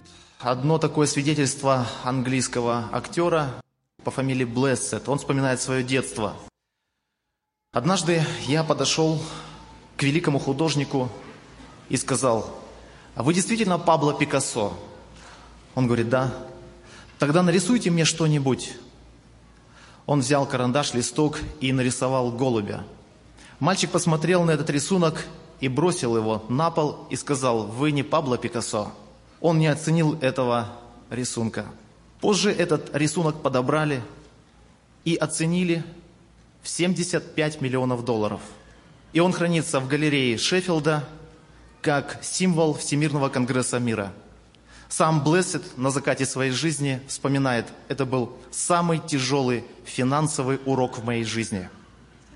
Существует одно такое свидетельство английского актера по фамилии Блессет. Он вспоминает свое детство. Однажды я подошел к великому художнику и сказал, а вы действительно Пабло Пикассо? Он говорит, да. Тогда нарисуйте мне что-нибудь. Он взял карандаш, листок и нарисовал голубя. Мальчик посмотрел на этот рисунок и бросил его на пол и сказал, вы не Пабло Пикассо. Он не оценил этого рисунка. Позже этот рисунок подобрали и оценили в 75 миллионов долларов. И он хранится в галерее Шеффилда как символ Всемирного Конгресса мира. Сам Блессет на закате своей жизни вспоминает, это был самый тяжелый финансовый урок в моей жизни.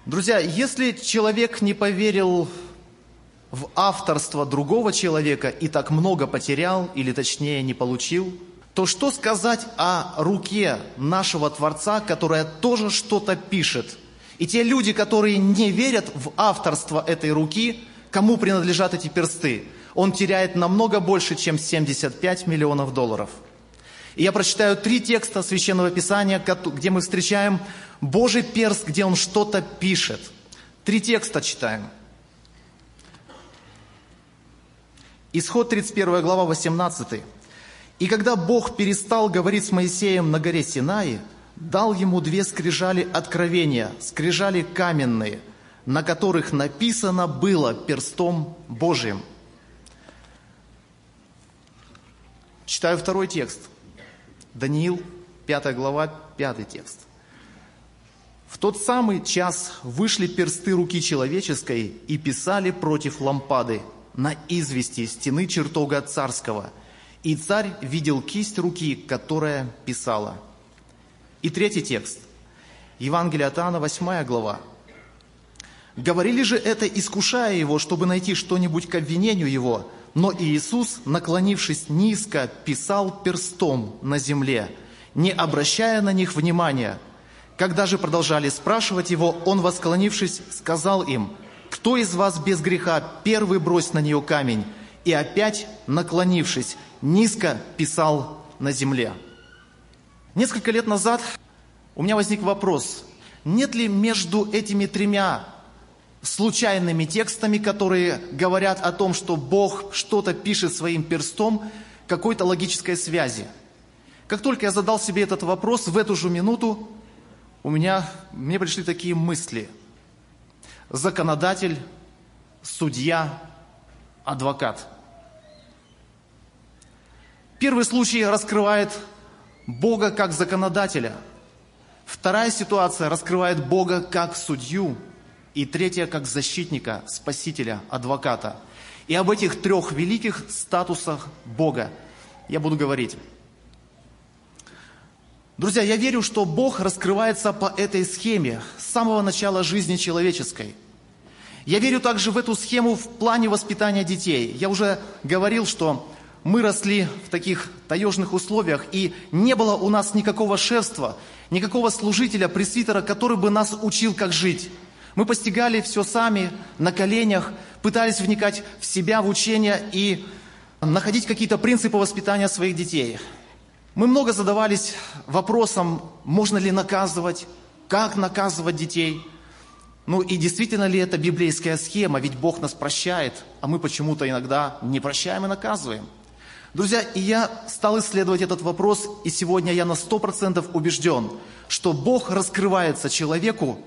Друзья, если человек не поверил в авторство другого человека и так много потерял, или точнее не получил, то что сказать о руке нашего Творца, которая тоже что-то пишет? И те люди, которые не верят в авторство этой руки, кому принадлежат эти персты, он теряет намного больше, чем 75 миллионов долларов. И я прочитаю три текста Священного Писания, где мы встречаем Божий перст, где он что-то пишет. Три текста читаем. Исход 31 глава 18. «И когда Бог перестал говорить с Моисеем на горе Синai, дал ему две скрижали откровения, скрижали каменные, на которых написано было перстом Божьим». Читаю второй текст. Даниил, 5 глава, 5 текст. В тот самый час вышли персты руки человеческой и писали против лампады – на извести стены чертога царского, и царь видел кисть руки, которая писала. И третий текст. Евангелие от Иоанна, 8 глава. Говорили же это, искушая его, чтобы найти что-нибудь к обвинению его. Но Иисус, наклонившись низко, писал перстом на земле, не обращая на них внимания. Когда же продолжали спрашивать его, он, восклонившись, сказал им – кто из вас без греха, первый брось на нее камень. И опять, наклонившись, низко писал на земле. Несколько лет назад у меня возник вопрос, нет ли между этими тремя случайными текстами, которые говорят о том, что Бог что-то пишет своим перстом, какой-то логической связи. Как только я задал себе этот вопрос, в эту же минуту у меня, мне пришли такие мысли – законодатель, судья, адвокат. Первый случай раскрывает Бога как законодателя. Вторая ситуация раскрывает Бога как судью. И третья как защитника, спасителя, адвоката. И об этих трех великих статусах Бога я буду говорить. Друзья, я верю, что Бог раскрывается по этой схеме с самого начала жизни человеческой – я верю также в эту схему в плане воспитания детей. Я уже говорил, что мы росли в таких таежных условиях, и не было у нас никакого шефства, никакого служителя, пресвитера, который бы нас учил, как жить. Мы постигали все сами, на коленях, пытались вникать в себя, в учение и находить какие-то принципы воспитания своих детей. Мы много задавались вопросом, можно ли наказывать, как наказывать детей – ну и действительно ли это библейская схема? Ведь Бог нас прощает, а мы почему-то иногда не прощаем и наказываем. Друзья, и я стал исследовать этот вопрос, и сегодня я на сто процентов убежден, что Бог раскрывается человеку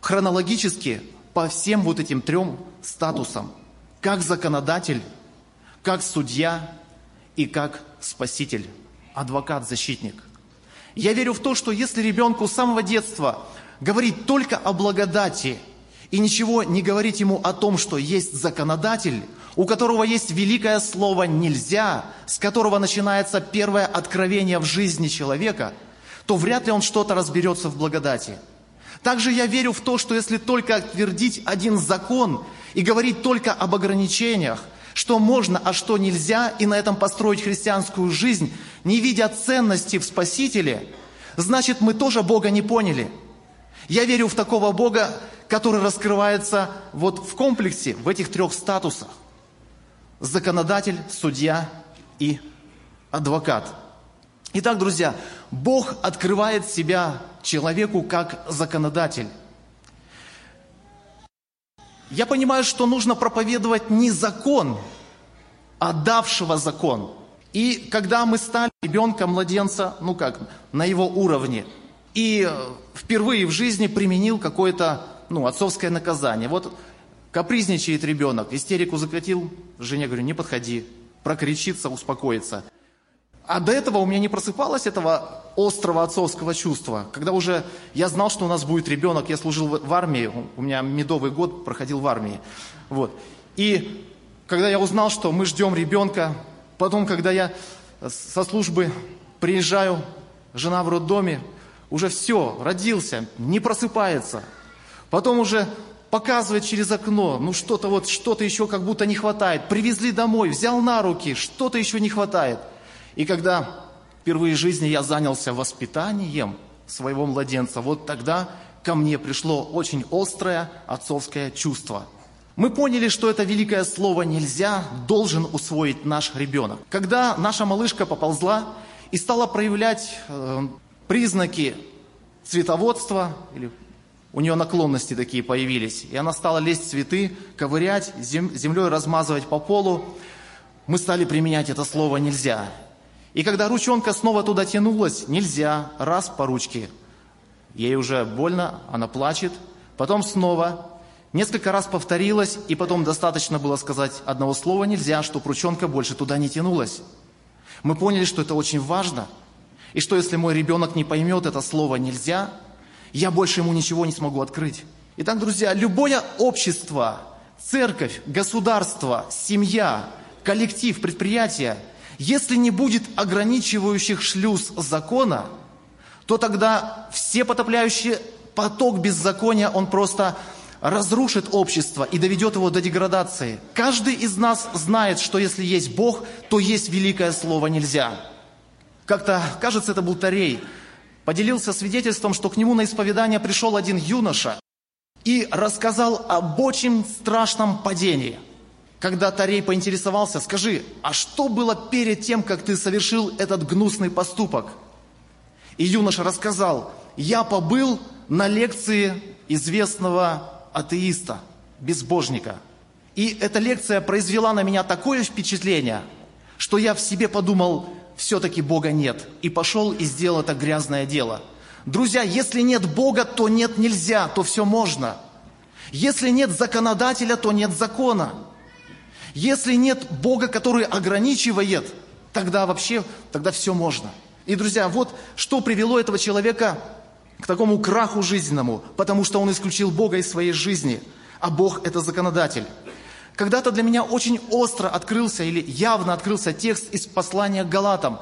хронологически по всем вот этим трем статусам. Как законодатель, как судья и как спаситель, адвокат, защитник. Я верю в то, что если ребенку с самого детства говорить только о благодати и ничего не говорить ему о том, что есть законодатель, у которого есть великое слово «нельзя», с которого начинается первое откровение в жизни человека, то вряд ли он что-то разберется в благодати. Также я верю в то, что если только твердить один закон и говорить только об ограничениях, что можно, а что нельзя, и на этом построить христианскую жизнь, не видя ценности в Спасителе, значит мы тоже Бога не поняли – я верю в такого Бога, который раскрывается вот в комплексе, в этих трех статусах. Законодатель, судья и адвокат. Итак, друзья, Бог открывает себя человеку как законодатель. Я понимаю, что нужно проповедовать не закон, а давшего закон. И когда мы стали ребенка, младенца, ну как, на его уровне, и впервые в жизни применил какое-то ну, отцовское наказание. Вот капризничает ребенок, истерику закатил, жене говорю, не подходи, прокричится, успокоится. А до этого у меня не просыпалось этого острого отцовского чувства. Когда уже я знал, что у нас будет ребенок, я служил в армии, у меня медовый год проходил в армии. Вот. И когда я узнал, что мы ждем ребенка, потом, когда я со службы приезжаю, жена в роддоме, уже все, родился, не просыпается. Потом уже показывает через окно, ну что-то вот, что-то еще как будто не хватает. Привезли домой, взял на руки, что-то еще не хватает. И когда впервые в жизни я занялся воспитанием своего младенца, вот тогда ко мне пришло очень острое отцовское чувство. Мы поняли, что это великое слово «нельзя» должен усвоить наш ребенок. Когда наша малышка поползла и стала проявлять э, признаки цветоводства, или у нее наклонности такие появились, и она стала лезть в цветы, ковырять, зем, землей размазывать по полу, мы стали применять это слово «нельзя». И когда ручонка снова туда тянулась, нельзя, раз по ручке. Ей уже больно, она плачет. Потом снова, несколько раз повторилось, и потом достаточно было сказать одного слова «нельзя», чтобы ручонка больше туда не тянулась. Мы поняли, что это очень важно, и что если мой ребенок не поймет это слово «нельзя», я больше ему ничего не смогу открыть. Итак, друзья, любое общество, церковь, государство, семья, коллектив, предприятие – если не будет ограничивающих шлюз закона, то тогда все потопляющие поток беззакония, он просто разрушит общество и доведет его до деградации. Каждый из нас знает, что если есть Бог, то есть великое слово «нельзя». Как-то, кажется, это был Тарей, поделился свидетельством, что к нему на исповедание пришел один юноша и рассказал об очень страшном падении – когда Тарей поинтересовался, скажи, а что было перед тем, как ты совершил этот гнусный поступок? И юноша рассказал, я побыл на лекции известного атеиста, безбожника. И эта лекция произвела на меня такое впечатление, что я в себе подумал, все-таки Бога нет. И пошел и сделал это грязное дело. Друзья, если нет Бога, то нет нельзя, то все можно. Если нет законодателя, то нет закона. Если нет Бога, который ограничивает, тогда вообще, тогда все можно. И, друзья, вот что привело этого человека к такому краху жизненному, потому что он исключил Бога из своей жизни, а Бог – это законодатель. Когда-то для меня очень остро открылся или явно открылся текст из послания к Галатам.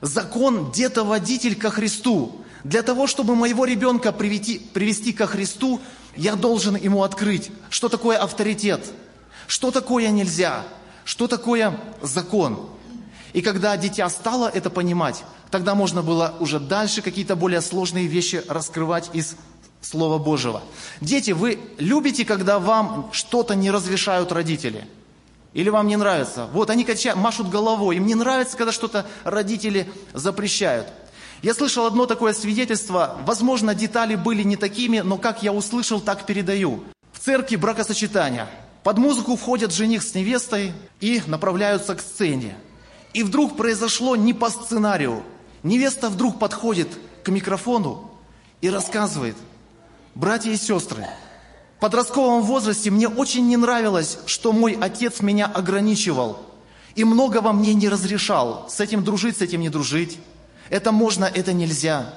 Закон – детоводитель ко Христу. Для того, чтобы моего ребенка привести, привести ко Христу, я должен ему открыть, что такое авторитет – что такое нельзя? Что такое закон? И когда дитя стало это понимать, тогда можно было уже дальше какие-то более сложные вещи раскрывать из Слова Божьего. Дети, вы любите, когда вам что-то не разрешают родители? Или вам не нравится? Вот они качают, машут головой. Им не нравится, когда что-то родители запрещают. Я слышал одно такое свидетельство. Возможно, детали были не такими, но как я услышал, так передаю. В церкви бракосочетания – под музыку входят жених с невестой и направляются к сцене. И вдруг произошло не по сценарию. Невеста вдруг подходит к микрофону и рассказывает, братья и сестры, в подростковом возрасте мне очень не нравилось, что мой отец меня ограничивал и многого мне не разрешал. С этим дружить, с этим не дружить. Это можно, это нельзя.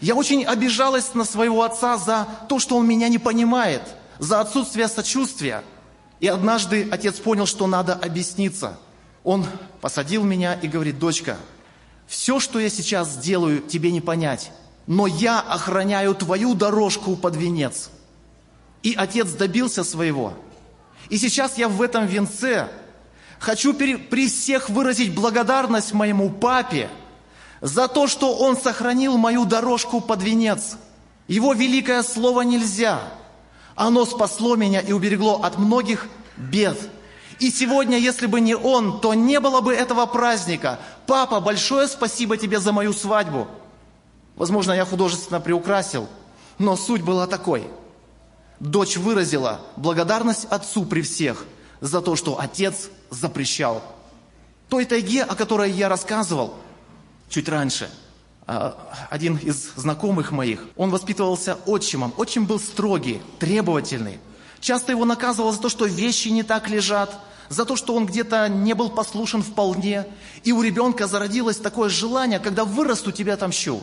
Я очень обижалась на своего отца за то, что он меня не понимает, за отсутствие сочувствия – и однажды отец понял, что надо объясниться. Он посадил меня и говорит, дочка, все, что я сейчас сделаю, тебе не понять, но я охраняю твою дорожку под венец. И отец добился своего. И сейчас я в этом венце хочу при всех выразить благодарность моему папе за то, что он сохранил мою дорожку под венец. Его великое слово нельзя – оно спасло меня и уберегло от многих бед. И сегодня, если бы не он, то не было бы этого праздника. Папа, большое спасибо тебе за мою свадьбу. Возможно, я художественно приукрасил, но суть была такой. Дочь выразила благодарность отцу при всех за то, что отец запрещал. Той тайге, о которой я рассказывал чуть раньше, а, один из знакомых моих, он воспитывался отчимом. Отчим был строгий, требовательный. Часто его наказывал за то, что вещи не так лежат, за то, что он где-то не был послушен вполне. И у ребенка зародилось такое желание, когда вырасту, тебя отомщу.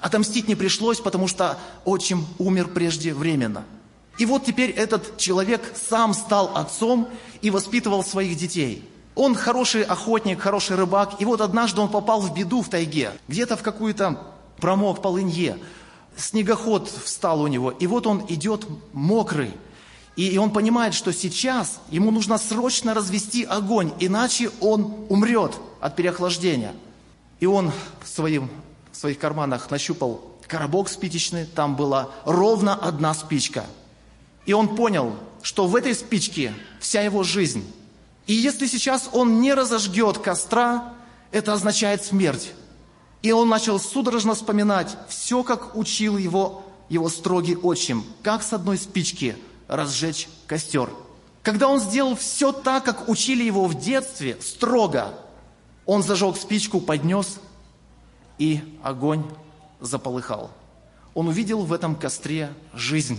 Отомстить не пришлось, потому что отчим умер преждевременно. И вот теперь этот человек сам стал отцом и воспитывал своих детей. Он хороший охотник, хороший рыбак, и вот однажды он попал в беду в тайге, где-то в какую-то промок полынье. Снегоход встал у него, и вот он идет мокрый. И, он понимает, что сейчас ему нужно срочно развести огонь, иначе он умрет от переохлаждения. И он в, своим, в своих карманах нащупал коробок спичечный, там была ровно одна спичка. И он понял, что в этой спичке вся его жизнь. И если сейчас он не разожгет костра, это означает смерть. И он начал судорожно вспоминать все, как учил его, его строгий отчим, как с одной спички разжечь костер. Когда он сделал все так, как учили его в детстве, строго, он зажег спичку, поднес, и огонь заполыхал. Он увидел в этом костре жизнь.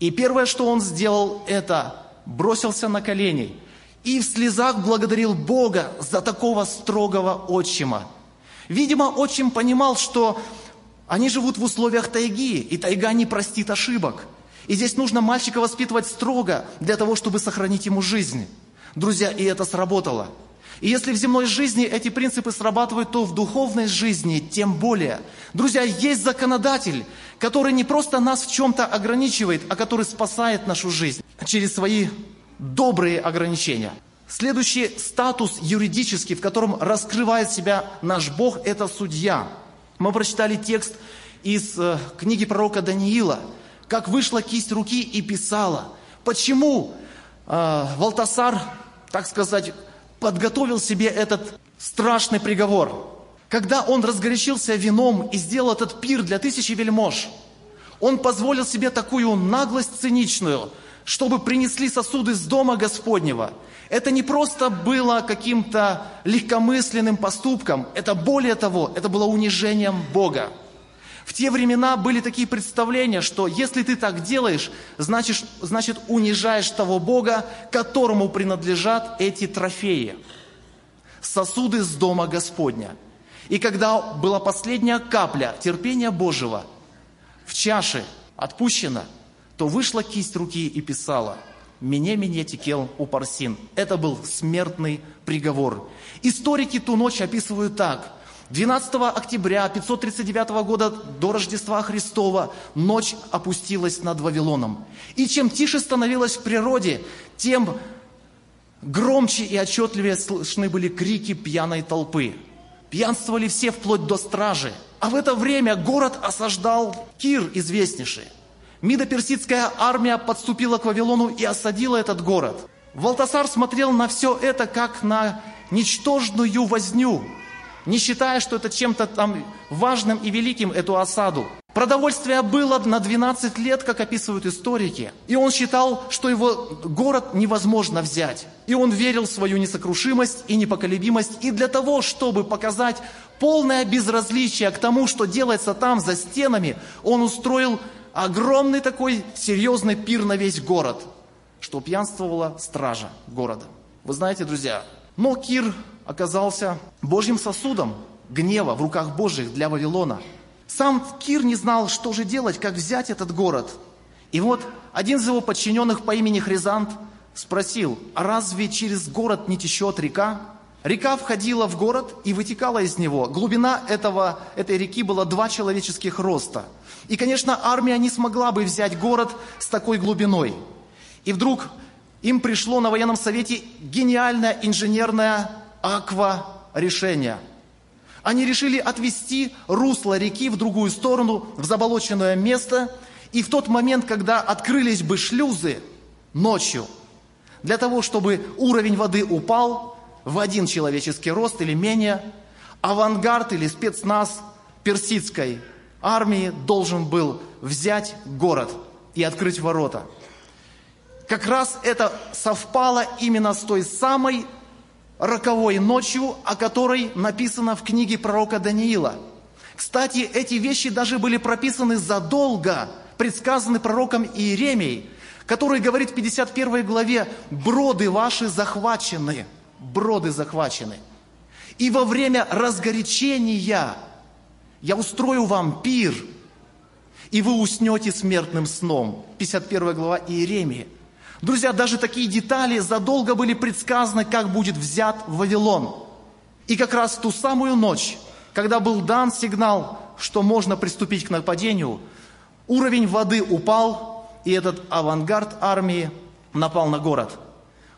И первое, что он сделал, это бросился на колени и в слезах благодарил Бога за такого строгого отчима. Видимо, отчим понимал, что они живут в условиях тайги, и тайга не простит ошибок. И здесь нужно мальчика воспитывать строго для того, чтобы сохранить ему жизнь. Друзья, и это сработало. И если в земной жизни эти принципы срабатывают, то в духовной жизни тем более. Друзья, есть законодатель, который не просто нас в чем-то ограничивает, а который спасает нашу жизнь через свои добрые ограничения. Следующий статус юридический, в котором раскрывает себя наш Бог, это судья. Мы прочитали текст из э, книги пророка Даниила, как вышла кисть руки и писала. Почему э, Валтасар, так сказать, подготовил себе этот страшный приговор? Когда он разгорячился вином и сделал этот пир для тысячи вельмож, он позволил себе такую наглость циничную – чтобы принесли сосуды с дома Господнего. Это не просто было каким-то легкомысленным поступком, это более того, это было унижением Бога. В те времена были такие представления, что если ты так делаешь, значит, значит унижаешь того Бога, которому принадлежат эти трофеи. Сосуды с дома Господня. И когда была последняя капля терпения Божьего в чаше отпущена – то вышла кисть руки и писала «Мне, мне текел упарсин». Это был смертный приговор. Историки ту ночь описывают так. 12 октября 539 года до Рождества Христова ночь опустилась над Вавилоном. И чем тише становилось в природе, тем громче и отчетливее слышны были крики пьяной толпы. Пьянствовали все вплоть до стражи. А в это время город осаждал Кир известнейший. Мидо-персидская армия подступила к Вавилону и осадила этот город. Валтасар смотрел на все это как на ничтожную возню, не считая, что это чем-то там важным и великим, эту осаду. Продовольствие было на 12 лет, как описывают историки. И он считал, что его город невозможно взять. И он верил в свою несокрушимость и непоколебимость. И для того, чтобы показать полное безразличие к тому, что делается там за стенами, он устроил огромный такой серьезный пир на весь город, что пьянствовала стража города. Вы знаете, друзья, но Кир оказался Божьим сосудом гнева в руках Божьих для Вавилона. Сам Кир не знал, что же делать, как взять этот город. И вот один из его подчиненных по имени Хризант спросил, а разве через город не течет река? Река входила в город и вытекала из него. Глубина этого, этой реки была два человеческих роста. И, конечно, армия не смогла бы взять город с такой глубиной. И вдруг им пришло на военном совете гениальное инженерное аква-решение. Они решили отвести русло реки в другую сторону, в заболоченное место. И в тот момент, когда открылись бы шлюзы ночью, для того, чтобы уровень воды упал в один человеческий рост или менее, авангард или спецназ персидской армии должен был взять город и открыть ворота. Как раз это совпало именно с той самой роковой ночью, о которой написано в книге пророка Даниила. Кстати, эти вещи даже были прописаны задолго, предсказаны пророком Иеремией, который говорит в 51 главе, «Броды ваши захвачены, броды захвачены, и во время разгорячения я устрою вам пир, и вы уснете смертным сном». 51 глава Иеремии. Друзья, даже такие детали задолго были предсказаны, как будет взят Вавилон. И как раз ту самую ночь, когда был дан сигнал, что можно приступить к нападению, уровень воды упал, и этот авангард армии напал на город.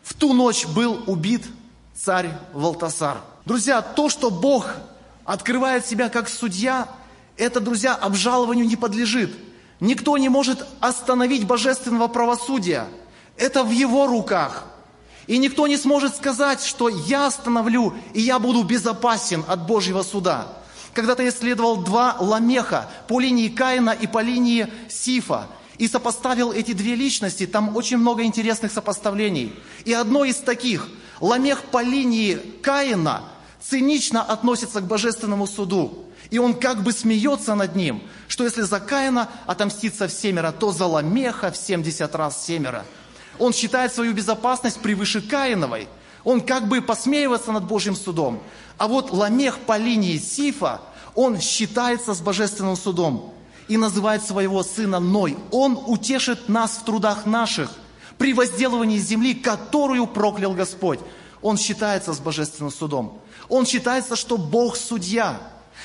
В ту ночь был убит царь Валтасар. Друзья, то, что Бог открывает себя как судья, это, друзья, обжалованию не подлежит. Никто не может остановить божественного правосудия – это в Его руках. И никто не сможет сказать, что я остановлю, и я буду безопасен от Божьего суда. Когда-то я исследовал два ламеха по линии Каина и по линии Сифа. И сопоставил эти две личности, там очень много интересных сопоставлений. И одно из таких, ламех по линии Каина цинично относится к божественному суду. И он как бы смеется над ним, что если за Каина отомстится в семеро, то за ламеха в семьдесят раз семеро – он считает свою безопасность превыше Каиновой. Он как бы посмеивается над Божьим судом. А вот Ламех по линии Сифа, он считается с божественным судом и называет своего сына Ной. Он утешит нас в трудах наших, при возделывании земли, которую проклял Господь. Он считается с божественным судом. Он считается, что Бог судья.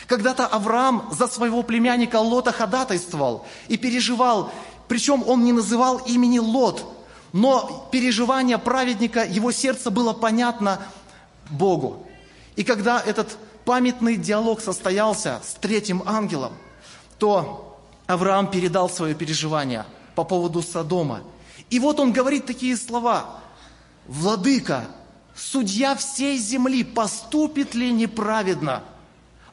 Когда-то Авраам за своего племянника Лота ходатайствовал и переживал, причем он не называл имени Лот, но переживание праведника, его сердце было понятно Богу. И когда этот памятный диалог состоялся с третьим ангелом, то Авраам передал свое переживание по поводу Содома. И вот он говорит такие слова. «Владыка, судья всей земли, поступит ли неправедно?»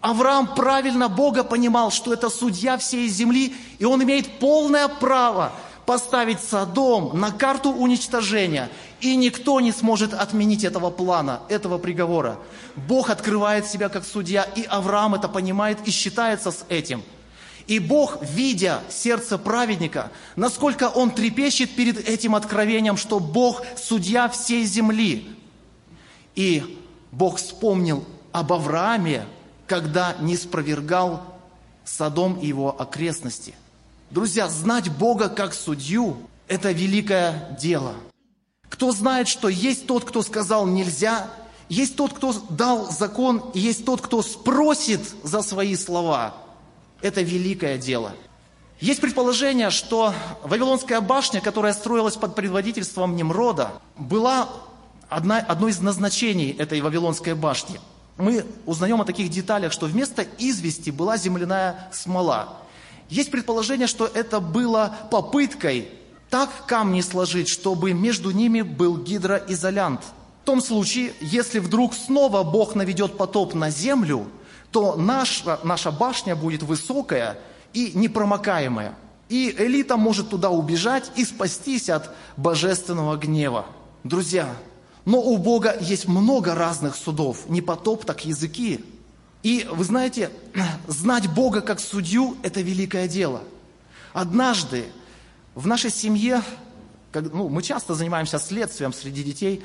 Авраам правильно Бога понимал, что это судья всей земли, и он имеет полное право поставить Содом на карту уничтожения, и никто не сможет отменить этого плана, этого приговора. Бог открывает себя как судья, и Авраам это понимает и считается с этим. И Бог, видя сердце праведника, насколько он трепещет перед этим откровением, что Бог судья всей земли. И Бог вспомнил об Аврааме, когда не спровергал Содом и его окрестности – Друзья, знать Бога как судью – это великое дело. Кто знает, что есть тот, кто сказал «нельзя», есть тот, кто дал закон, и есть тот, кто спросит за свои слова. Это великое дело. Есть предположение, что Вавилонская башня, которая строилась под предводительством Немрода, была одна, одно из назначений этой Вавилонской башни. Мы узнаем о таких деталях, что вместо извести была земляная смола. Есть предположение, что это было попыткой так камни сложить, чтобы между ними был гидроизолянт. В том случае, если вдруг снова Бог наведет потоп на землю, то наша, наша башня будет высокая и непромокаемая. И элита может туда убежать и спастись от божественного гнева. Друзья, но у Бога есть много разных судов, не потоп, так языки. И вы знаете, знать Бога как судью – это великое дело. Однажды в нашей семье, как, ну, мы часто занимаемся следствием среди детей,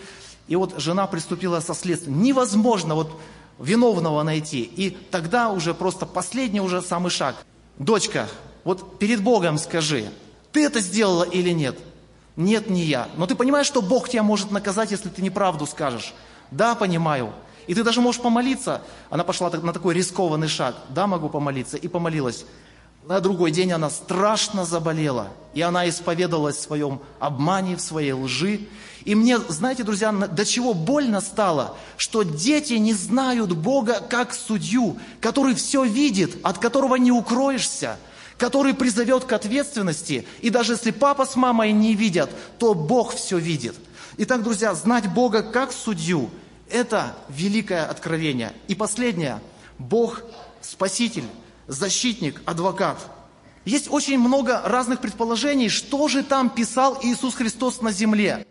и вот жена приступила со следствием. Невозможно вот виновного найти. И тогда уже просто последний уже самый шаг. Дочка, вот перед Богом скажи, ты это сделала или нет? Нет, не я. Но ты понимаешь, что Бог тебя может наказать, если ты неправду скажешь? Да, понимаю. И ты даже можешь помолиться. Она пошла на такой рискованный шаг. Да, могу помолиться. И помолилась. На другой день она страшно заболела. И она исповедовалась в своем обмане, в своей лжи. И мне, знаете, друзья, до чего больно стало, что дети не знают Бога как судью, который все видит, от которого не укроешься, который призовет к ответственности. И даже если папа с мамой не видят, то Бог все видит. Итак, друзья, знать Бога как судью – это великое откровение. И последнее – Бог – спаситель, защитник, адвокат. Есть очень много разных предположений, что же там писал Иисус Христос на земле.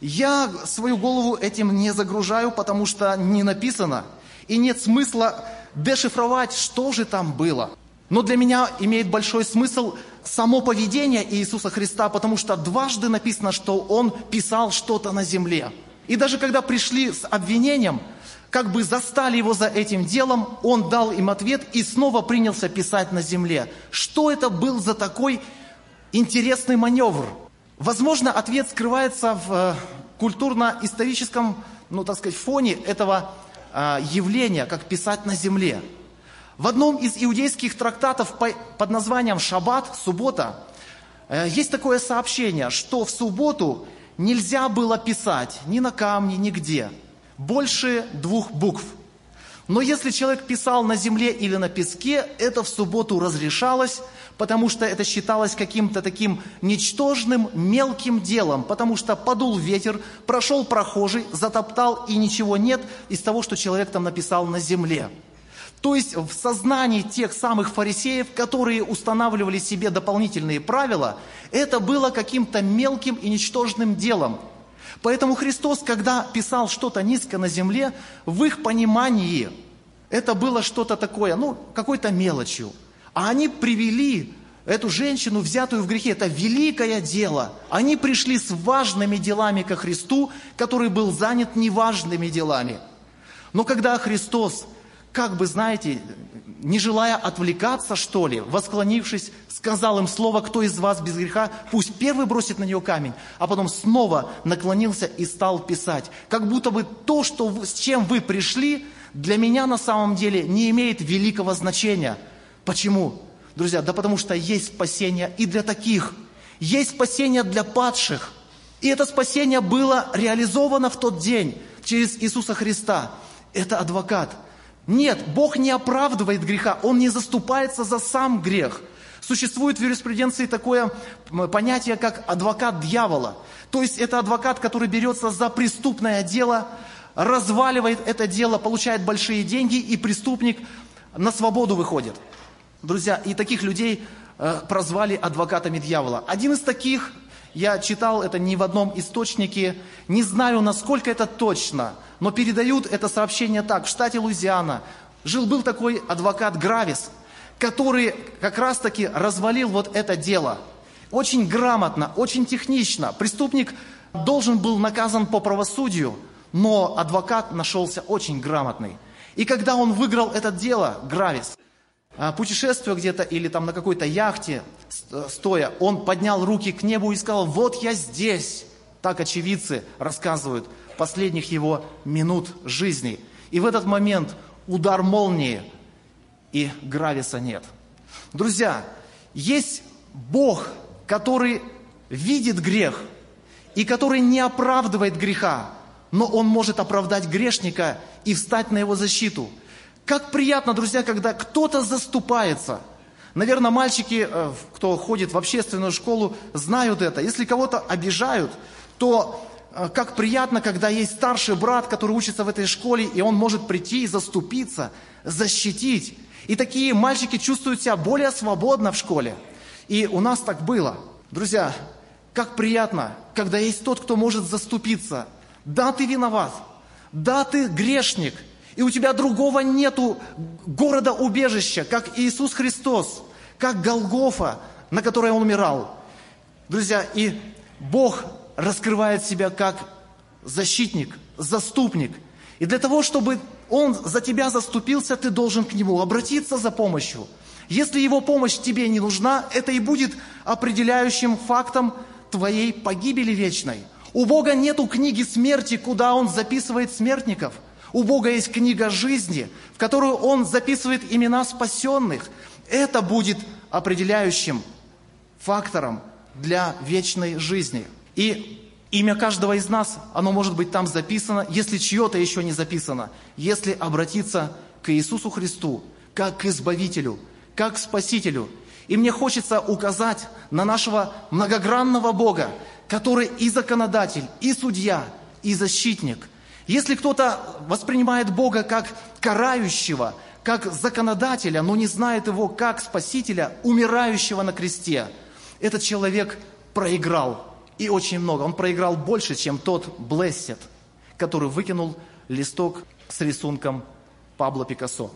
Я свою голову этим не загружаю, потому что не написано, и нет смысла дешифровать, что же там было. Но для меня имеет большой смысл само поведение Иисуса Христа, потому что дважды написано, что Он писал что-то на земле. И даже когда пришли с обвинением, как бы застали его за этим делом, он дал им ответ и снова принялся писать на земле. Что это был за такой интересный маневр? Возможно, ответ скрывается в э, культурно-историческом, ну так сказать, фоне этого э, явления, как писать на земле. В одном из иудейских трактатов под названием «Шаббат», «Суббота», э, есть такое сообщение, что в субботу нельзя было писать ни на камне, нигде, больше двух букв. Но если человек писал на земле или на песке, это в субботу разрешалось, потому что это считалось каким-то таким ничтожным, мелким делом, потому что подул ветер, прошел прохожий, затоптал, и ничего нет из того, что человек там написал на земле. То есть в сознании тех самых фарисеев, которые устанавливали себе дополнительные правила, это было каким-то мелким и ничтожным делом. Поэтому Христос, когда писал что-то низко на земле, в их понимании это было что-то такое, ну, какой-то мелочью. А они привели эту женщину, взятую в грехе, это великое дело. Они пришли с важными делами ко Христу, который был занят неважными делами. Но когда Христос как бы, знаете, не желая отвлекаться, что ли, восклонившись, сказал им слово, кто из вас без греха, пусть первый бросит на нее камень, а потом снова наклонился и стал писать. Как будто бы то, что, с чем вы пришли, для меня на самом деле не имеет великого значения. Почему? Друзья, да потому что есть спасение и для таких. Есть спасение для падших. И это спасение было реализовано в тот день через Иисуса Христа. Это адвокат – нет, Бог не оправдывает греха, Он не заступается за сам грех. Существует в юриспруденции такое понятие, как адвокат дьявола. То есть это адвокат, который берется за преступное дело, разваливает это дело, получает большие деньги, и преступник на свободу выходит. Друзья, и таких людей э, прозвали адвокатами дьявола. Один из таких, я читал это не в одном источнике, не знаю, насколько это точно – но передают это сообщение так. В штате Луизиана жил-был такой адвокат Гравис, который как раз-таки развалил вот это дело. Очень грамотно, очень технично. Преступник должен был наказан по правосудию, но адвокат нашелся очень грамотный. И когда он выиграл это дело, Гравис, путешествуя где-то или там на какой-то яхте, стоя, он поднял руки к небу и сказал, вот я здесь. Так очевидцы рассказывают последних его минут жизни. И в этот момент удар молнии, и Грависа нет. Друзья, есть Бог, который видит грех, и который не оправдывает греха, но Он может оправдать грешника и встать на его защиту. Как приятно, друзья, когда кто-то заступается. Наверное, мальчики, э, кто ходит в общественную школу, знают это. Если кого-то обижают, то а, как приятно, когда есть старший брат, который учится в этой школе, и он может прийти и заступиться, защитить. И такие мальчики чувствуют себя более свободно в школе. И у нас так было. Друзья, как приятно, когда есть тот, кто может заступиться. Да, ты виноват. Да, ты грешник. И у тебя другого нету города убежища, как Иисус Христос, как Голгофа, на которой Он умирал. Друзья, и Бог раскрывает себя как защитник, заступник. И для того, чтобы он за тебя заступился, ты должен к нему обратиться за помощью. Если его помощь тебе не нужна, это и будет определяющим фактом твоей погибели вечной. У Бога нету книги смерти, куда Он записывает смертников. У Бога есть книга жизни, в которую Он записывает имена спасенных. Это будет определяющим фактором для вечной жизни. И имя каждого из нас, оно может быть там записано, если чье-то еще не записано, если обратиться к Иисусу Христу, как к Избавителю, как к Спасителю. И мне хочется указать на нашего многогранного Бога, который и законодатель, и судья, и защитник. Если кто-то воспринимает Бога как карающего, как законодателя, но не знает его как спасителя, умирающего на кресте, этот человек проиграл. И очень много. Он проиграл больше, чем тот Блессет, который выкинул листок с рисунком Пабло Пикассо.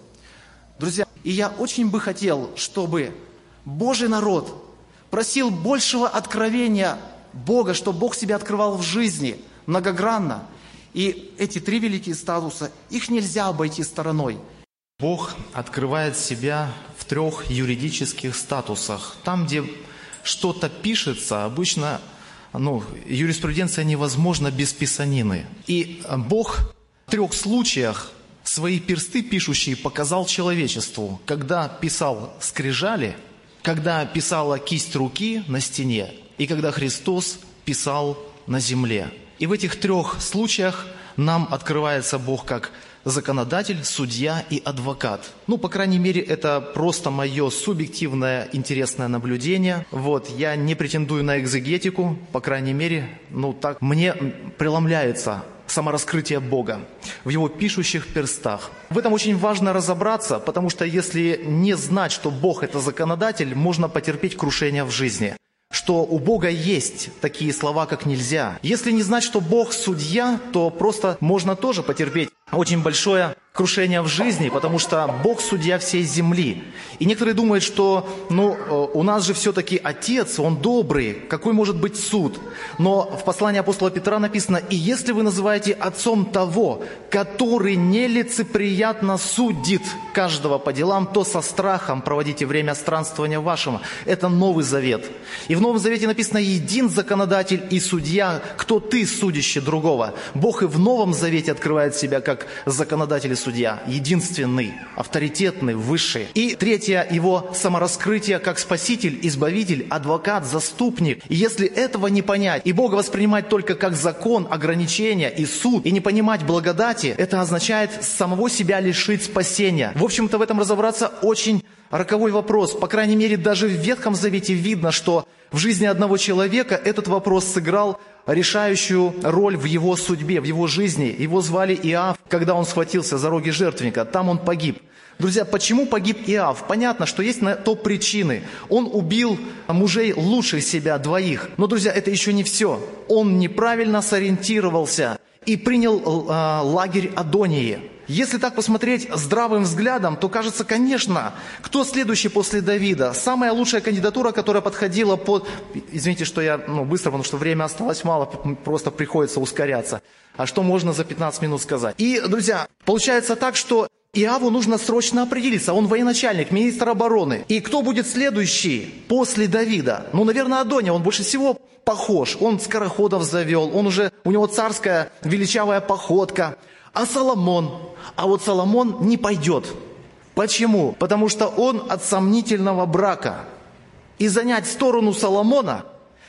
Друзья, и я очень бы хотел, чтобы Божий народ просил большего откровения Бога, чтобы Бог себя открывал в жизни многогранно. И эти три великие статуса, их нельзя обойти стороной. Бог открывает себя в трех юридических статусах. Там, где что-то пишется, обычно ну, юриспруденция невозможна без писанины. И Бог в трех случаях свои персты пишущие показал человечеству, когда писал скрижали, когда писала кисть руки на стене и когда Христос писал на земле. И в этих трех случаях нам открывается Бог как законодатель, судья и адвокат. Ну, по крайней мере, это просто мое субъективное интересное наблюдение. Вот, я не претендую на экзегетику, по крайней мере, ну так, мне преломляется самораскрытие Бога в Его пишущих перстах. В этом очень важно разобраться, потому что если не знать, что Бог – это законодатель, можно потерпеть крушение в жизни что у Бога есть такие слова, как нельзя. Если не знать, что Бог судья, то просто можно тоже потерпеть очень большое крушение в жизни, потому что Бог судья всей земли. И некоторые думают, что ну, э, у нас же все-таки Отец, Он добрый, какой может быть суд? Но в послании апостола Петра написано, «И если вы называете Отцом того, который нелицеприятно судит каждого по делам, то со страхом проводите время странствования вашего». Это Новый Завет. И в Новом Завете написано, «Един законодатель и судья, кто ты, судящий другого». Бог и в Новом Завете открывает себя как законодатель и судья, единственный, авторитетный, высший. И третье, его самораскрытие как спаситель, избавитель, адвокат, заступник. И если этого не понять, и Бога воспринимать только как закон, ограничения и суд, и не понимать благодати, это означает самого себя лишить спасения. В общем-то, в этом разобраться очень роковой вопрос. По крайней мере, даже в Ветхом Завете видно, что в жизни одного человека этот вопрос сыграл решающую роль в его судьбе, в его жизни. Его звали Иав, когда он схватился за роги жертвенника. Там он погиб. Друзья, почему погиб Иав? Понятно, что есть на то причины. Он убил мужей лучше себя двоих. Но, друзья, это еще не все. Он неправильно сориентировался и принял э, лагерь Адонии. Если так посмотреть здравым взглядом, то кажется, конечно, кто следующий после Давида? Самая лучшая кандидатура, которая подходила под... Извините, что я ну, быстро, потому что время осталось мало, просто приходится ускоряться. А что можно за 15 минут сказать? И, друзья, получается так, что Иаву нужно срочно определиться. Он военачальник, министр обороны. И кто будет следующий после Давида? Ну, наверное, Адония. Он больше всего похож. Он скороходов завел. Он уже, у него царская величавая походка. А Соломон? А вот Соломон не пойдет. Почему? Потому что он от сомнительного брака. И занять сторону Соломона,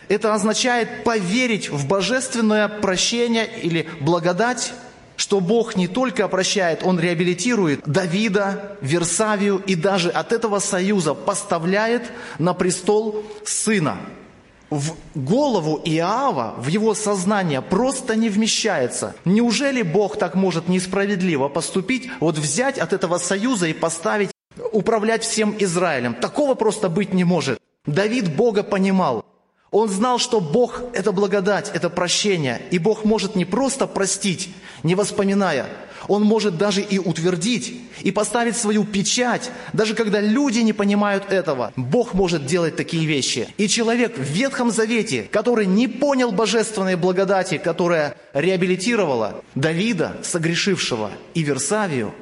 это означает поверить в божественное прощение или благодать, что Бог не только прощает, Он реабилитирует Давида, Версавию и даже от этого союза поставляет на престол сына – в голову Иава, в его сознание просто не вмещается. Неужели Бог так может несправедливо поступить, вот взять от этого союза и поставить, управлять всем Израилем? Такого просто быть не может. Давид Бога понимал. Он знал, что Бог – это благодать, это прощение. И Бог может не просто простить, не воспоминая, он может даже и утвердить, и поставить свою печать, даже когда люди не понимают этого. Бог может делать такие вещи. И человек в Ветхом Завете, который не понял божественной благодати, которая реабилитировала Давида, согрешившего, и Версавию,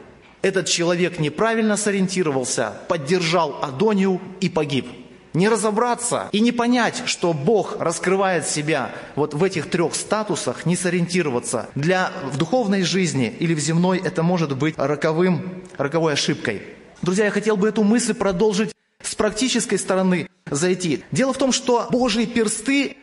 этот человек неправильно сориентировался, поддержал Адонию и погиб не разобраться и не понять, что Бог раскрывает себя вот в этих трех статусах, не сориентироваться. Для в духовной жизни или в земной это может быть роковым, роковой ошибкой. Друзья, я хотел бы эту мысль продолжить с практической стороны зайти. Дело в том, что Божьи персты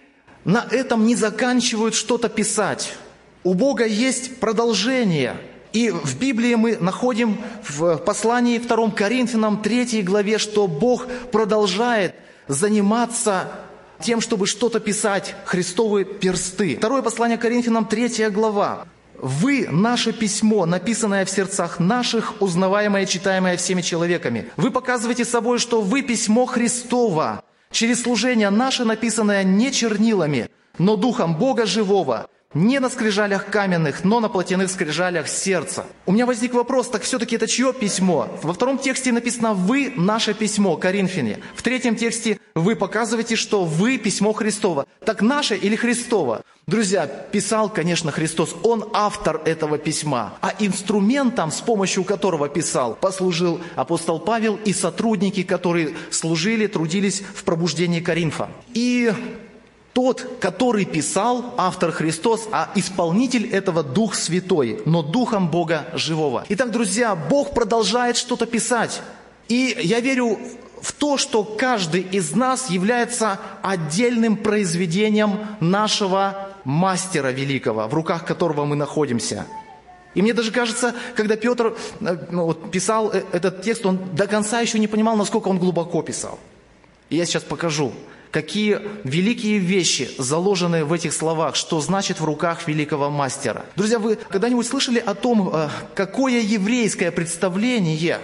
на этом не заканчивают что-то писать. У Бога есть продолжение. И в Библии мы находим в послании 2 Коринфянам 3 главе, что Бог продолжает заниматься тем, чтобы что-то писать, Христовые персты. Второе послание Коринфянам, 3 глава. Вы – наше письмо, написанное в сердцах наших, узнаваемое, читаемое всеми человеками. Вы показываете собой, что вы письмо Христова, через служение наше, написанное не чернилами, но Духом Бога Живого – не на скрижалях каменных, но на плотяных скрижалях сердца. У меня возник вопрос, так все-таки это чье письмо? Во втором тексте написано «Вы – наше письмо, Коринфяне». В третьем тексте вы показываете, что вы – письмо Христова. Так наше или Христово? Друзья, писал, конечно, Христос. Он автор этого письма. А инструментом, с помощью которого писал, послужил апостол Павел и сотрудники, которые служили, трудились в пробуждении Коринфа. И тот, который писал, автор Христос, а исполнитель этого Дух Святой, но Духом Бога Живого. Итак, друзья, Бог продолжает что-то писать. И я верю в то, что каждый из нас является отдельным произведением нашего мастера великого, в руках которого мы находимся. И мне даже кажется, когда Петр э, ну, писал э, этот текст, он до конца еще не понимал, насколько он глубоко писал. И я сейчас покажу какие великие вещи заложены в этих словах, что значит в руках великого мастера. Друзья, вы когда-нибудь слышали о том, э, какое еврейское представление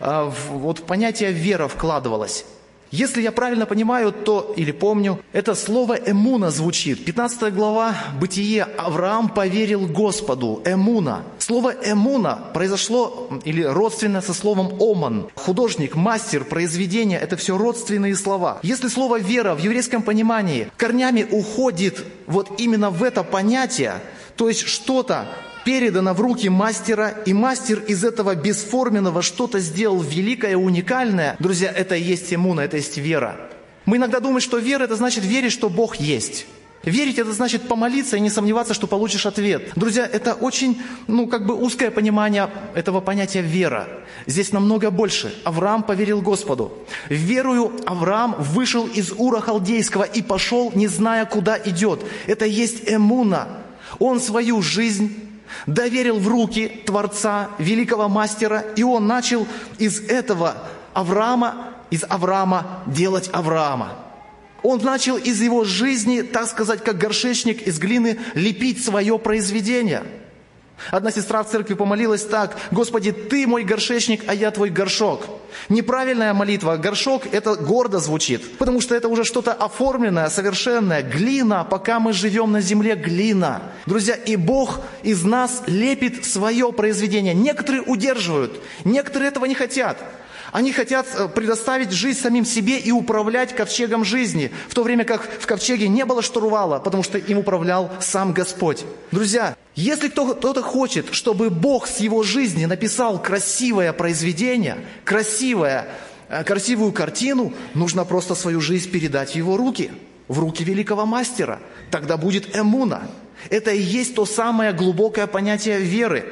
э, вот в понятие вера вкладывалось? Если я правильно понимаю, то, или помню, это слово «эмуна» звучит. 15 глава Бытие. Авраам поверил Господу. Эмуна. Слово «эмуна» произошло, или родственно со словом «оман». Художник, мастер, произведение – это все родственные слова. Если слово «вера» в еврейском понимании корнями уходит вот именно в это понятие, то есть что-то, передано в руки мастера, и мастер из этого бесформенного что-то сделал великое, уникальное. Друзья, это и есть иммуна, это есть вера. Мы иногда думаем, что вера – это значит верить, что Бог есть. Верить – это значит помолиться и не сомневаться, что получишь ответ. Друзья, это очень, ну, как бы узкое понимание этого понятия вера. Здесь намного больше. Авраам поверил Господу. Верую Авраам вышел из Ура Халдейского и пошел, не зная, куда идет. Это есть эмуна. Он свою жизнь доверил в руки Творца, великого мастера, и он начал из этого Авраама, из Авраама делать Авраама. Он начал из его жизни, так сказать, как горшечник из глины, лепить свое произведение – Одна сестра в церкви помолилась так, «Господи, Ты мой горшечник, а я Твой горшок». Неправильная молитва, горшок, это гордо звучит, потому что это уже что-то оформленное, совершенное, глина, пока мы живем на земле, глина. Друзья, и Бог из нас лепит свое произведение. Некоторые удерживают, некоторые этого не хотят. Они хотят э, предоставить жизнь самим себе и управлять ковчегом жизни, в то время как в ковчеге не было штурвала, потому что им управлял сам Господь. Друзья, если кто-то хочет, чтобы Бог с его жизни написал красивое произведение, красивое, э, красивую картину, нужно просто свою жизнь передать в его руки, в руки великого мастера. Тогда будет эмуна. Это и есть то самое глубокое понятие веры.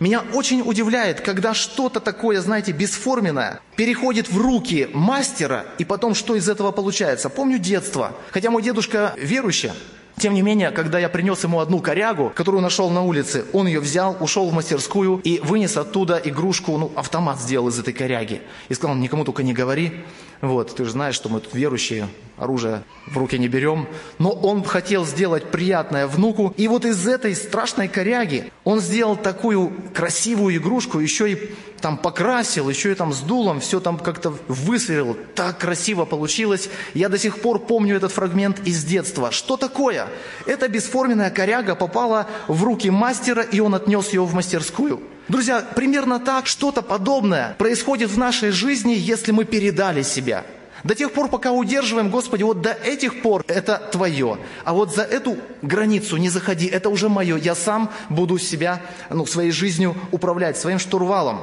Меня очень удивляет, когда что-то такое, знаете, бесформенное переходит в руки мастера, и потом что из этого получается. Помню детство, хотя мой дедушка верующий, тем не менее, когда я принес ему одну корягу, которую нашел на улице, он ее взял, ушел в мастерскую и вынес оттуда игрушку, ну, автомат сделал из этой коряги. И сказал, никому только не говори. Вот, ты же знаешь, что мы тут верующие, оружие в руки не берем. Но он хотел сделать приятное внуку. И вот из этой страшной коряги он сделал такую красивую игрушку, еще и там покрасил, еще и там с дулом, все там как-то высверлил. Так красиво получилось. Я до сих пор помню этот фрагмент из детства. Что такое? Эта бесформенная коряга попала в руки мастера, и он отнес ее в мастерскую. Друзья, примерно так, что-то подобное происходит в нашей жизни, если мы передали себя. До тех пор, пока удерживаем, Господи, вот до этих пор это Твое. А вот за эту границу не заходи, это уже мое. Я сам буду себя, ну, своей жизнью управлять, своим штурвалом.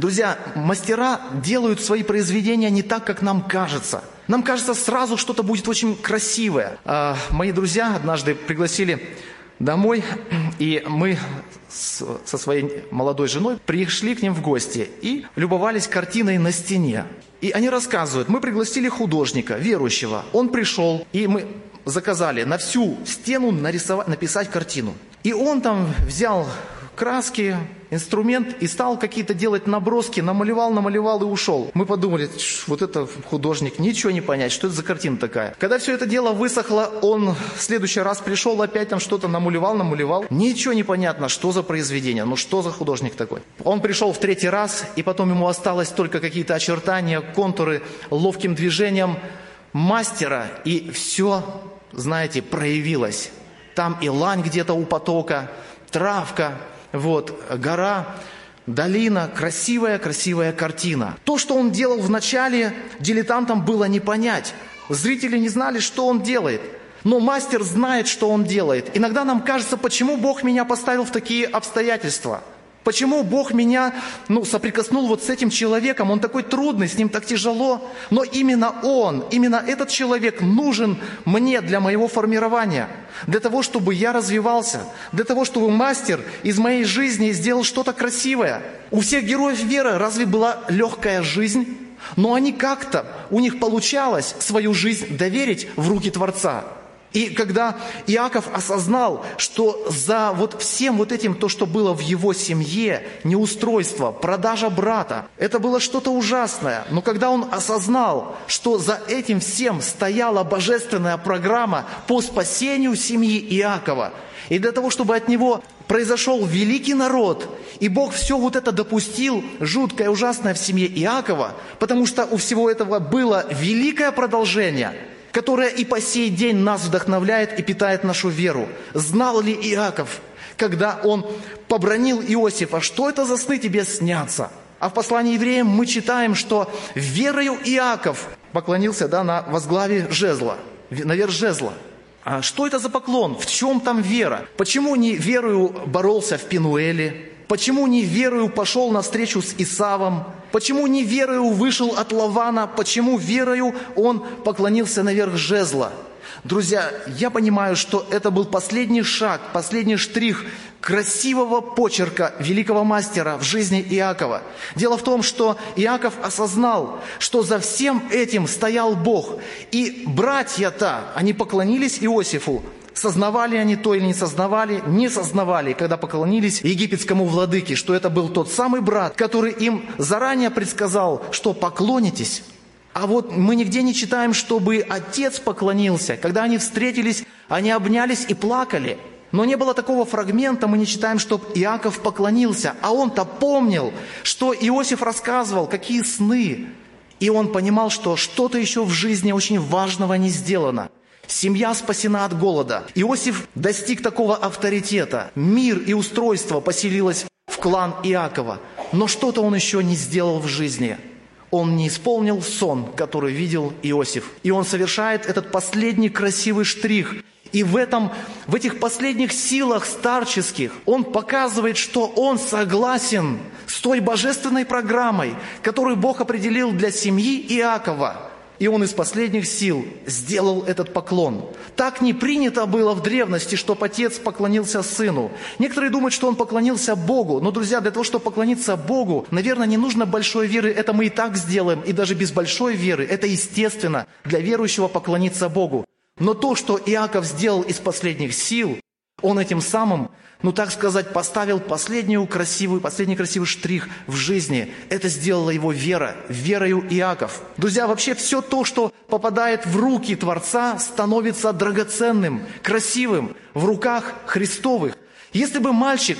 Друзья, мастера делают свои произведения не так, как нам кажется. Нам кажется, сразу что-то будет очень красивое. А, мои друзья однажды пригласили домой, и мы с, со своей молодой женой пришли к ним в гости и любовались картиной на стене. И они рассказывают, мы пригласили художника, верующего. Он пришел, и мы заказали на всю стену нарисовать, написать картину. И он там взял краски, инструмент и стал какие-то делать наброски, намалевал, намалевал и ушел. Мы подумали, вот это художник, ничего не понять, что это за картина такая. Когда все это дело высохло, он в следующий раз пришел, опять там что-то намалевал, намалевал. Ничего не понятно, что за произведение, ну что за художник такой. Он пришел в третий раз, и потом ему осталось только какие-то очертания, контуры, ловким движением мастера, и все, знаете, проявилось. Там и лань где-то у потока, травка, вот, гора, долина, красивая-красивая картина. То, что он делал в начале, дилетантам было не понять. Зрители не знали, что он делает. Но мастер знает, что он делает. Иногда нам кажется, почему Бог меня поставил в такие обстоятельства – Почему Бог меня ну, соприкоснул вот с этим человеком? Он такой трудный, с ним так тяжело. Но именно он, именно этот человек нужен мне для моего формирования, для того, чтобы я развивался, для того, чтобы мастер из моей жизни сделал что-то красивое. У всех героев веры разве была легкая жизнь? Но они как-то, у них получалось свою жизнь доверить в руки Творца. И когда Иаков осознал, что за вот всем вот этим, то, что было в его семье, неустройство, продажа брата, это было что-то ужасное. Но когда он осознал, что за этим всем стояла божественная программа по спасению семьи Иакова, и для того, чтобы от него произошел великий народ, и Бог все вот это допустил, жуткое, ужасное в семье Иакова, потому что у всего этого было великое продолжение – которая и по сей день нас вдохновляет и питает нашу веру. Знал ли Иаков, когда он побронил Иосифа, что это за сны тебе снятся? А в послании евреям мы читаем, что верою Иаков поклонился да, на возглаве жезла, наверх жезла. А что это за поклон? В чем там вера? Почему не верою боролся в Пинуэле? Почему не верою пошел на встречу с Исавом? Почему не верою вышел от Лавана? Почему верою он поклонился наверх жезла? Друзья, я понимаю, что это был последний шаг, последний штрих красивого почерка великого мастера в жизни Иакова. Дело в том, что Иаков осознал, что за всем этим стоял Бог. И братья-то, они поклонились Иосифу, Сознавали они то или не сознавали, не сознавали, когда поклонились египетскому владыке, что это был тот самый брат, который им заранее предсказал, что поклонитесь. А вот мы нигде не читаем, чтобы отец поклонился. Когда они встретились, они обнялись и плакали. Но не было такого фрагмента, мы не читаем, чтобы Иаков поклонился. А он-то помнил, что Иосиф рассказывал, какие сны. И он понимал, что что-то еще в жизни очень важного не сделано – Семья спасена от голода. Иосиф достиг такого авторитета. Мир и устройство поселилось в клан Иакова. Но что-то он еще не сделал в жизни. Он не исполнил сон, который видел Иосиф. И он совершает этот последний красивый штрих. И в, этом, в этих последних силах старческих он показывает, что он согласен с той божественной программой, которую Бог определил для семьи Иакова – и он из последних сил сделал этот поклон. Так не принято было в древности, что отец поклонился сыну. Некоторые думают, что он поклонился Богу. Но, друзья, для того, чтобы поклониться Богу, наверное, не нужно большой веры. Это мы и так сделаем. И даже без большой веры. Это естественно для верующего поклониться Богу. Но то, что Иаков сделал из последних сил, он этим самым ну так сказать, поставил последнюю красивую, последний красивый штрих в жизни. Это сделала его вера, верою Иаков. Друзья, вообще все то, что попадает в руки Творца, становится драгоценным, красивым в руках Христовых. Если бы мальчик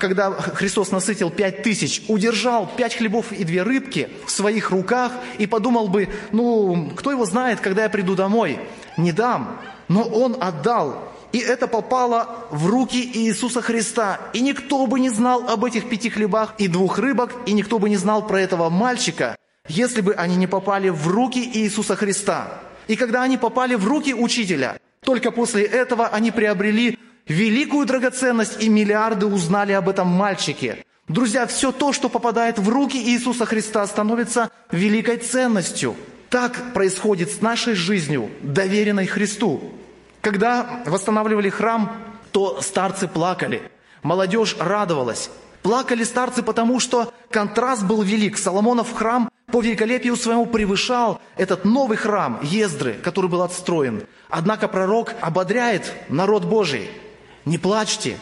когда Христос насытил пять тысяч, удержал пять хлебов и две рыбки в своих руках и подумал бы, ну, кто его знает, когда я приду домой, не дам. Но он отдал и это попало в руки Иисуса Христа. И никто бы не знал об этих пяти хлебах и двух рыбах, и никто бы не знал про этого мальчика, если бы они не попали в руки Иисуса Христа. И когда они попали в руки учителя, только после этого они приобрели великую драгоценность, и миллиарды узнали об этом мальчике. Друзья, все то, что попадает в руки Иисуса Христа, становится великой ценностью. Так происходит с нашей жизнью, доверенной Христу. Когда восстанавливали храм, то старцы плакали, молодежь радовалась. Плакали старцы, потому что контраст был велик. Соломонов храм по великолепию своему превышал этот новый храм Ездры, который был отстроен. Однако пророк ободряет народ Божий. Не плачьте,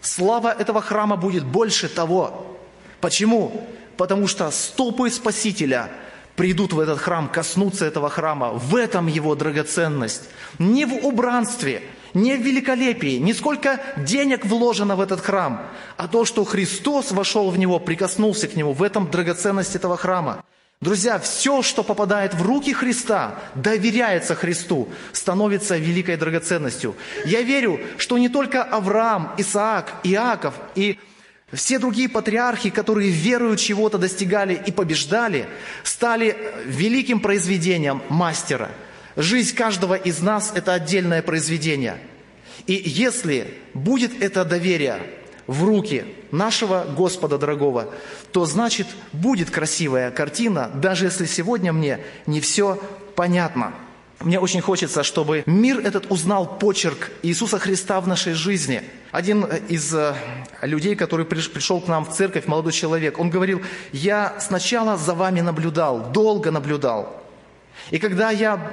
Слава этого храма будет больше того. Почему? Потому что стопы Спасителя придут в этот храм, коснутся этого храма. В этом его драгоценность. Не в убранстве, не в великолепии, не сколько денег вложено в этот храм, а то, что Христос вошел в него, прикоснулся к нему. В этом драгоценность этого храма. Друзья, все, что попадает в руки Христа, доверяется Христу, становится великой драгоценностью. Я верю, что не только Авраам, Исаак, Иаков и все другие патриархи, которые верою чего-то достигали и побеждали, стали великим произведением мастера. Жизнь каждого из нас – это отдельное произведение. И если будет это доверие в руки нашего Господа дорогого, то значит будет красивая картина, даже если сегодня мне не все понятно. Мне очень хочется, чтобы мир этот узнал почерк Иисуса Христа в нашей жизни. Один из э, людей, который пришел к нам в церковь, молодой человек, он говорил, я сначала за вами наблюдал, долго наблюдал. И когда я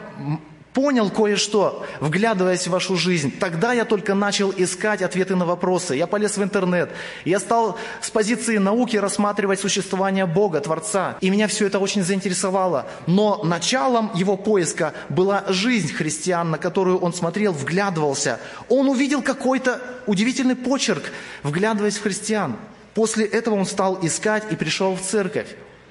понял кое-что, вглядываясь в вашу жизнь. Тогда я только начал искать ответы на вопросы. Я полез в интернет. Я стал с позиции науки рассматривать существование Бога, Творца. И меня все это очень заинтересовало. Но началом его поиска была жизнь христиан, на которую он смотрел, вглядывался. Он увидел какой-то удивительный почерк, вглядываясь в христиан. После этого он стал искать и пришел в церковь.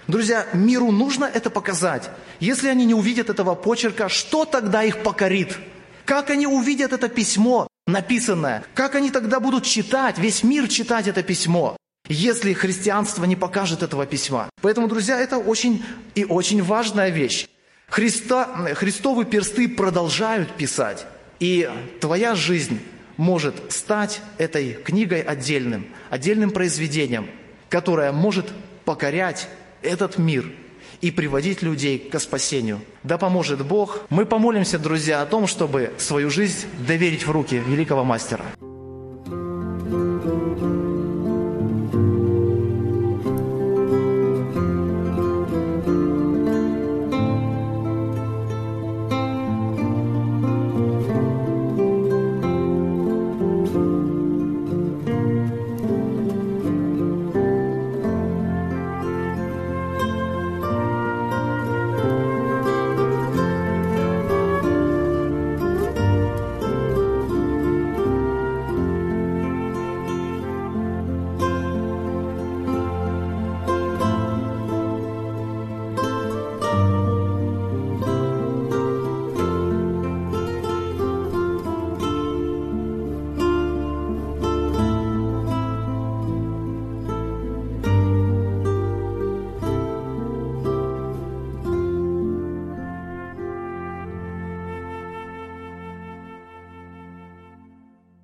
Друзья, миру нужно это показать. Если они не увидят этого почерка, что тогда их покорит? Как они увидят это письмо написанное? Как они тогда будут читать, весь мир читать это письмо? если христианство не покажет этого письма. Поэтому, друзья, это очень и очень важная вещь. Христа, Христовы персты продолжают писать. И твоя жизнь может стать этой книгой отдельным, отдельным произведением, которое может покорять этот мир и приводить людей к спасению. Да поможет Бог. Мы помолимся, друзья, о том, чтобы свою жизнь доверить в руки великого мастера.